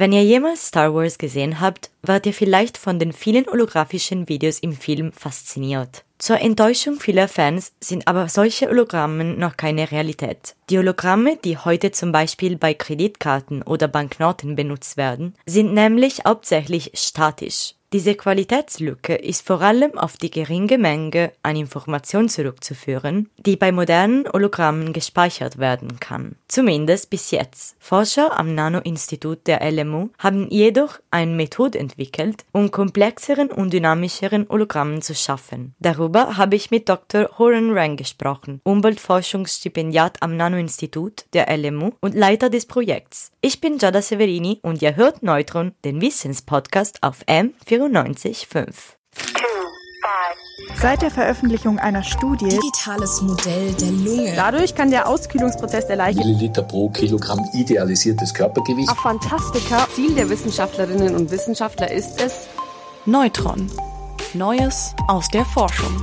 Wenn ihr jemals Star Wars gesehen habt, wart ihr vielleicht von den vielen holographischen Videos im Film fasziniert. Zur Enttäuschung vieler Fans sind aber solche Hologrammen noch keine Realität. Die Hologramme, die heute zum Beispiel bei Kreditkarten oder Banknoten benutzt werden, sind nämlich hauptsächlich statisch. Diese Qualitätslücke ist vor allem auf die geringe Menge an Information zurückzuführen, die bei modernen Hologrammen gespeichert werden kann. Zumindest bis jetzt. Forscher am Nano-Institut der LMU haben jedoch eine Methode entwickelt, um komplexeren und dynamischeren Hologrammen zu schaffen. Darüber habe ich mit Dr. Horan Rang gesprochen, Umweltforschungsstipendiat am Nano-Institut der LMU und Leiter des Projekts. Ich bin Giada Severini und ihr hört Neutron, den Wissenspodcast auf M945. Seit der Veröffentlichung einer Studie Digitales Modell der Lunge. Dadurch kann der Auskühlungsprozess der Leiche Milliliter pro Kilogramm idealisiertes Körpergewicht. auf Fantastika Ziel der Wissenschaftlerinnen und Wissenschaftler ist es, Neutron. Neues aus der Forschung.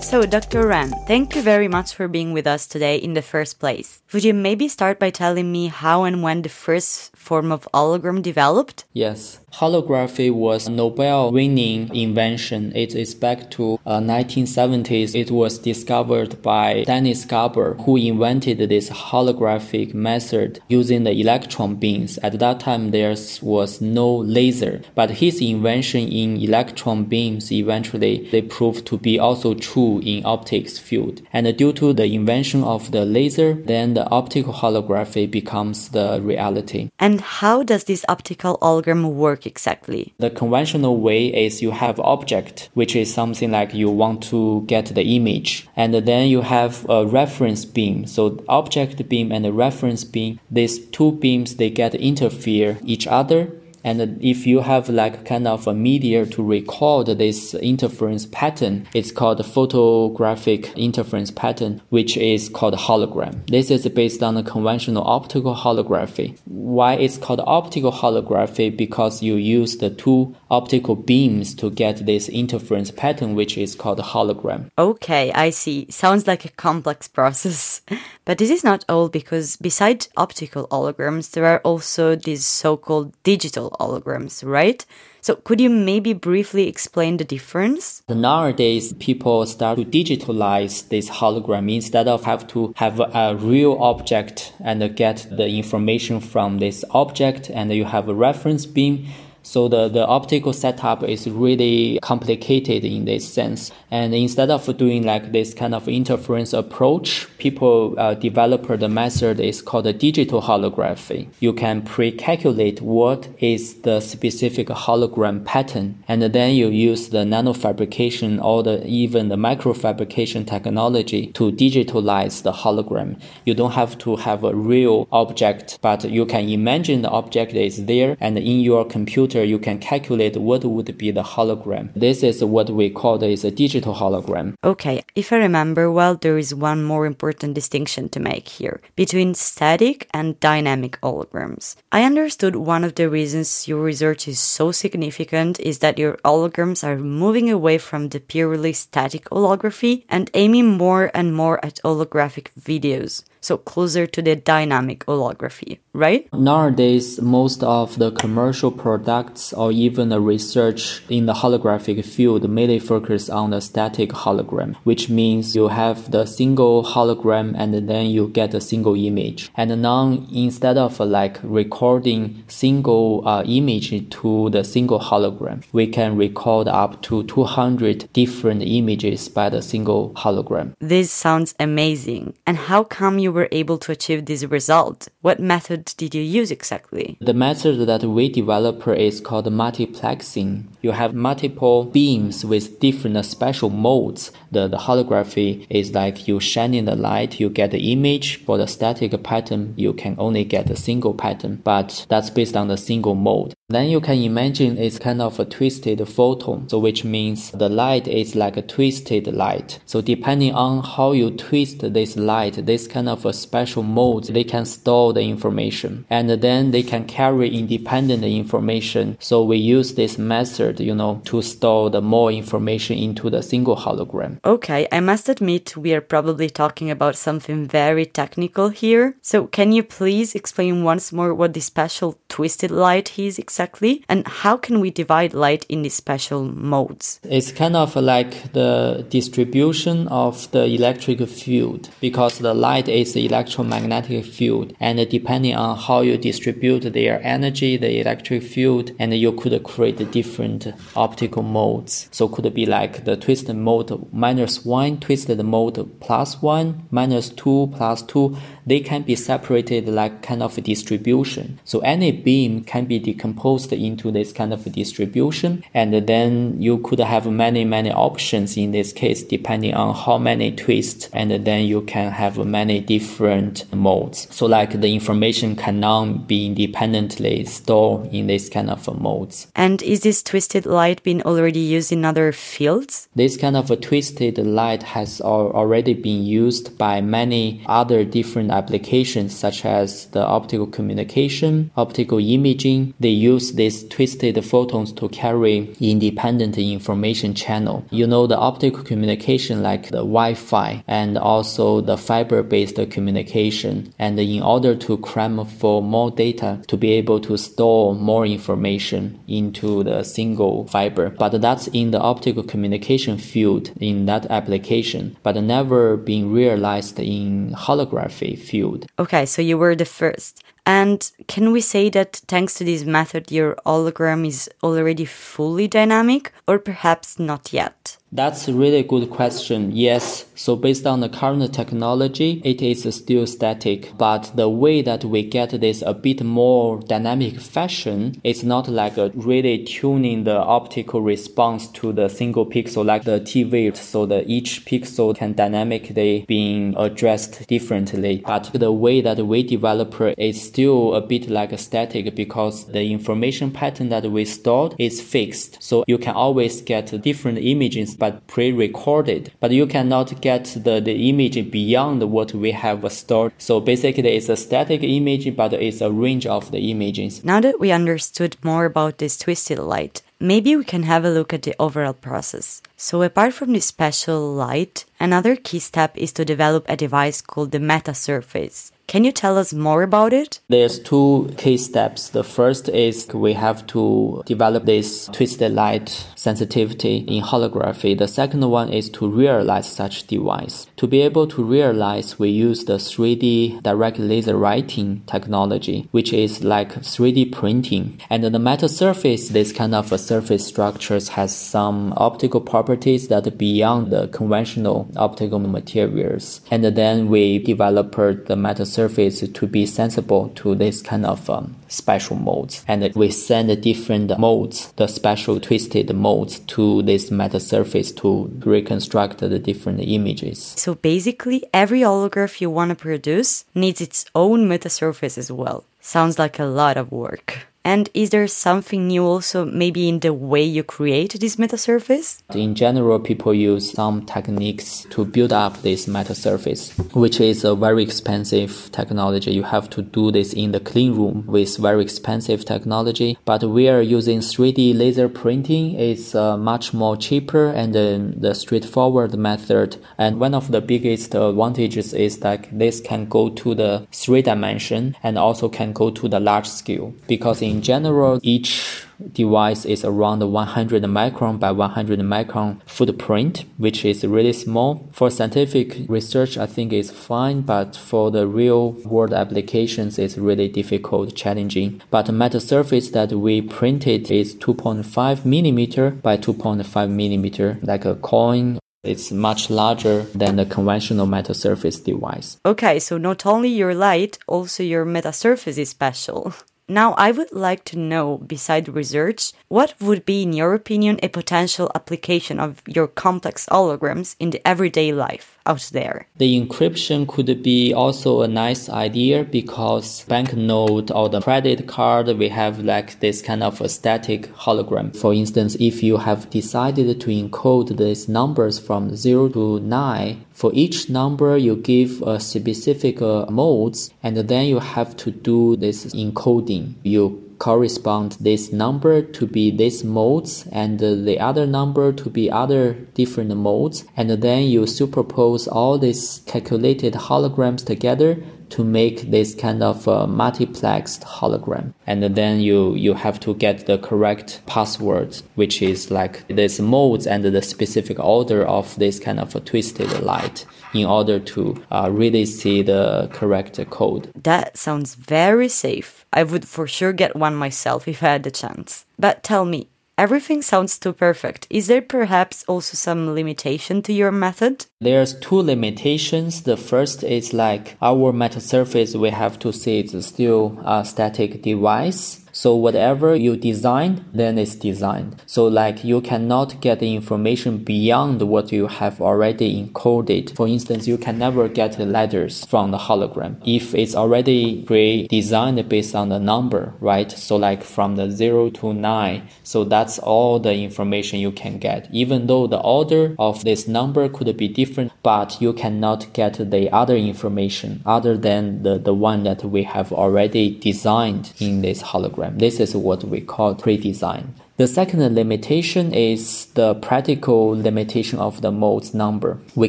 So, Dr. Ran, thank you very much for being with us today in the first place. Would you maybe start by telling me how and when the first form of hologram developed? Yes. Holography was a Nobel winning invention. It is back to uh, 1970s. It was discovered by Dennis Gabor, who invented this holographic method using the electron beams. At that time, there was no laser, but his invention in electron beams eventually they proved to be also true in optics field. And due to the invention of the laser, then the optical holography becomes the reality. And how does this optical algorithm work exactly? The conventional way is you have object, which is something like you want to get the image, and then you have a reference beam. So object beam and the reference beam, these two beams they get interfere each other. And if you have like kind of a media to record this interference pattern, it's called photographic interference pattern, which is called hologram. This is based on the conventional optical holography. Why it's called optical holography? Because you use the two optical beams to get this interference pattern, which is called hologram. Okay, I see. Sounds like a complex process. But this is not all because besides optical holograms, there are also these so-called digital holograms, right? So could you maybe briefly explain the difference? Nowadays, people start to digitalize this hologram instead of have to have a real object and get the information from this object, and you have a reference beam. So the, the optical setup is really complicated in this sense. And instead of doing like this kind of interference approach, people uh, develop the method is called digital holography. You can pre-calculate what is the specific hologram pattern, and then you use the nanofabrication or the even the microfabrication technology to digitalize the hologram. You don't have to have a real object, but you can imagine the object is there, and in your computer you can calculate what would be the hologram. This is what we call is a digital hologram. Okay, if I remember well, there is one more important distinction to make here between static and dynamic holograms. I understood one of the reasons your research is so significant is that your holograms are moving away from the purely static holography and aiming more and more at holographic videos. So closer to the dynamic holography, right? Nowadays, most of the commercial products or even the research in the holographic field mainly focus on the static hologram, which means you have the single hologram and then you get a single image. And now instead of like recording single uh, image to the single hologram, we can record up to 200 different images by the single hologram. This sounds amazing. And how come you were able to achieve this result? What method did you use exactly? The method that we develop is called multiplexing. You have multiple beams with different spatial modes. The, the holography is like you shine in the light, you get the image. For the static pattern, you can only get a single pattern, but that's based on the single mode. Then you can imagine it's kind of a twisted photon, so which means the light is like a twisted light. So depending on how you twist this light, this kind of a special mode, they can store the information and then they can carry independent information. So we use this method, you know, to store the more information into the single hologram. Okay, I must admit we are probably talking about something very technical here. So can you please explain once more what the special twisted light is exactly and how can we divide light in these special modes? It's kind of like the distribution of the electric field because the light is the electromagnetic field and depending on how you distribute their energy, the electric field, and you could create different optical modes. So could be like the twisted mode minus one, twisted mode plus one, minus two, plus two. They can be separated like kind of a distribution. So any beam can be decomposed into this kind of distribution, and then you could have many, many options in this case, depending on how many twists, and then you can have many different modes. So like the information cannot be independently stored in this kind of modes. And is this twisted light been already used in other fields? This kind of a twisted light has already been used by many other different applications such as the optical communication, optical imaging. They use these twisted photons to carry independent information channel. You know the optical communication like the Wi-Fi and also the fiber-based communication. And in order to cram for more data to be able to store more information into the single fiber. But that's in the optical communication field in that application, but never been realized in holography field. Okay, so you were the first. And can we say that thanks to this method, your hologram is already fully dynamic, or perhaps not yet? That's a really good question. Yes. So based on the current technology, it is still static, but the way that we get this a bit more dynamic fashion, it's not like really tuning the optical response to the single pixel like the TV. So that each pixel can dynamically being addressed differently. But the way that we develop is still a bit like a static because the information pattern that we stored is fixed. So you can always get different images but pre-recorded. But you cannot get the, the image beyond what we have stored. So basically it's a static image, but it's a range of the images. Now that we understood more about this twisted light, maybe we can have a look at the overall process. So apart from the special light, another key step is to develop a device called the meta surface. Can you tell us more about it? There's two key steps. The first is we have to develop this twisted light sensitivity in holography. The second one is to realize such device. To be able to realize, we use the 3D direct laser writing technology, which is like 3D printing. And the meta surface, this kind of a surface structures has some optical properties that are beyond the conventional optical materials. And then we developed the meta surface to be sensible to this kind of um, special modes. And we send different modes, the special twisted modes to this meta surface to reconstruct the different images. So basically, every holograph you want to produce needs its own meta surface as well. Sounds like a lot of work. And is there something new also maybe in the way you create this meta surface? In general, people use some techniques to build up this meta surface, which is a very expensive technology. You have to do this in the clean room with very expensive technology. But we are using 3D laser printing. It's uh, much more cheaper and uh, the straightforward method. And one of the biggest advantages is that this can go to the three dimension and also can go to the large scale because in in general, each device is around 100 micron by 100 micron footprint, which is really small. For scientific research, I think it's fine, but for the real world applications, it's really difficult, challenging. But the meta surface that we printed is 2.5 millimeter by 2.5 millimeter, like a coin it's much larger than the conventional meta surface device. Okay, so not only your light, also your meta surface is special. Now, I would like to know, beside research, what would be, in your opinion, a potential application of your complex holograms in the everyday life? Out there. The encryption could be also a nice idea because banknote or the credit card, we have like this kind of a static hologram. For instance, if you have decided to encode these numbers from 0 to 9, for each number you give a specific uh, modes and then you have to do this encoding. You correspond this number to be this modes and the other number to be other different modes. And then you superpose all these calculated holograms together to make this kind of uh, multiplexed hologram. And then you, you have to get the correct password, which is like this modes and the specific order of this kind of twisted light in order to uh, really see the correct code. That sounds very safe. I would for sure get one myself if I had the chance. But tell me, everything sounds too perfect. Is there perhaps also some limitation to your method? There's two limitations. The first is like our meta surface, we have to see it's still a static device. So whatever you design, then it's designed. So like you cannot get the information beyond what you have already encoded. For instance, you can never get the letters from the hologram if it's already pre-designed based on the number, right? So like from the zero to nine. So that's all the information you can get. Even though the order of this number could be different, but you cannot get the other information other than the, the one that we have already designed in this hologram program. This is what we call pre-design. The second limitation is the practical limitation of the modes number. We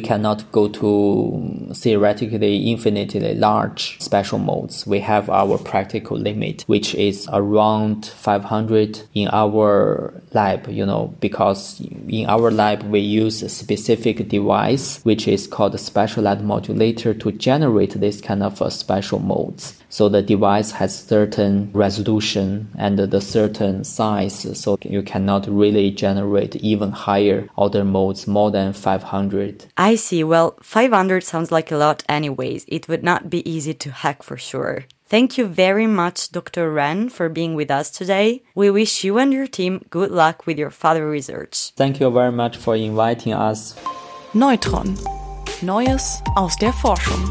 cannot go to theoretically infinitely large spatial modes. We have our practical limit, which is around 500 in our lab, you know, because in our lab we use a specific device, which is called a spatial light modulator to generate this kind of uh, spatial modes. So the device has certain resolution and the certain size. So you cannot really generate even higher order modes more than 500. I see. Well, 500 sounds like a lot anyways. It would not be easy to hack for sure. Thank you very much, Dr. Ren, for being with us today. We wish you and your team good luck with your further research. Thank you very much for inviting us. Neutron. Neues aus der Forschung.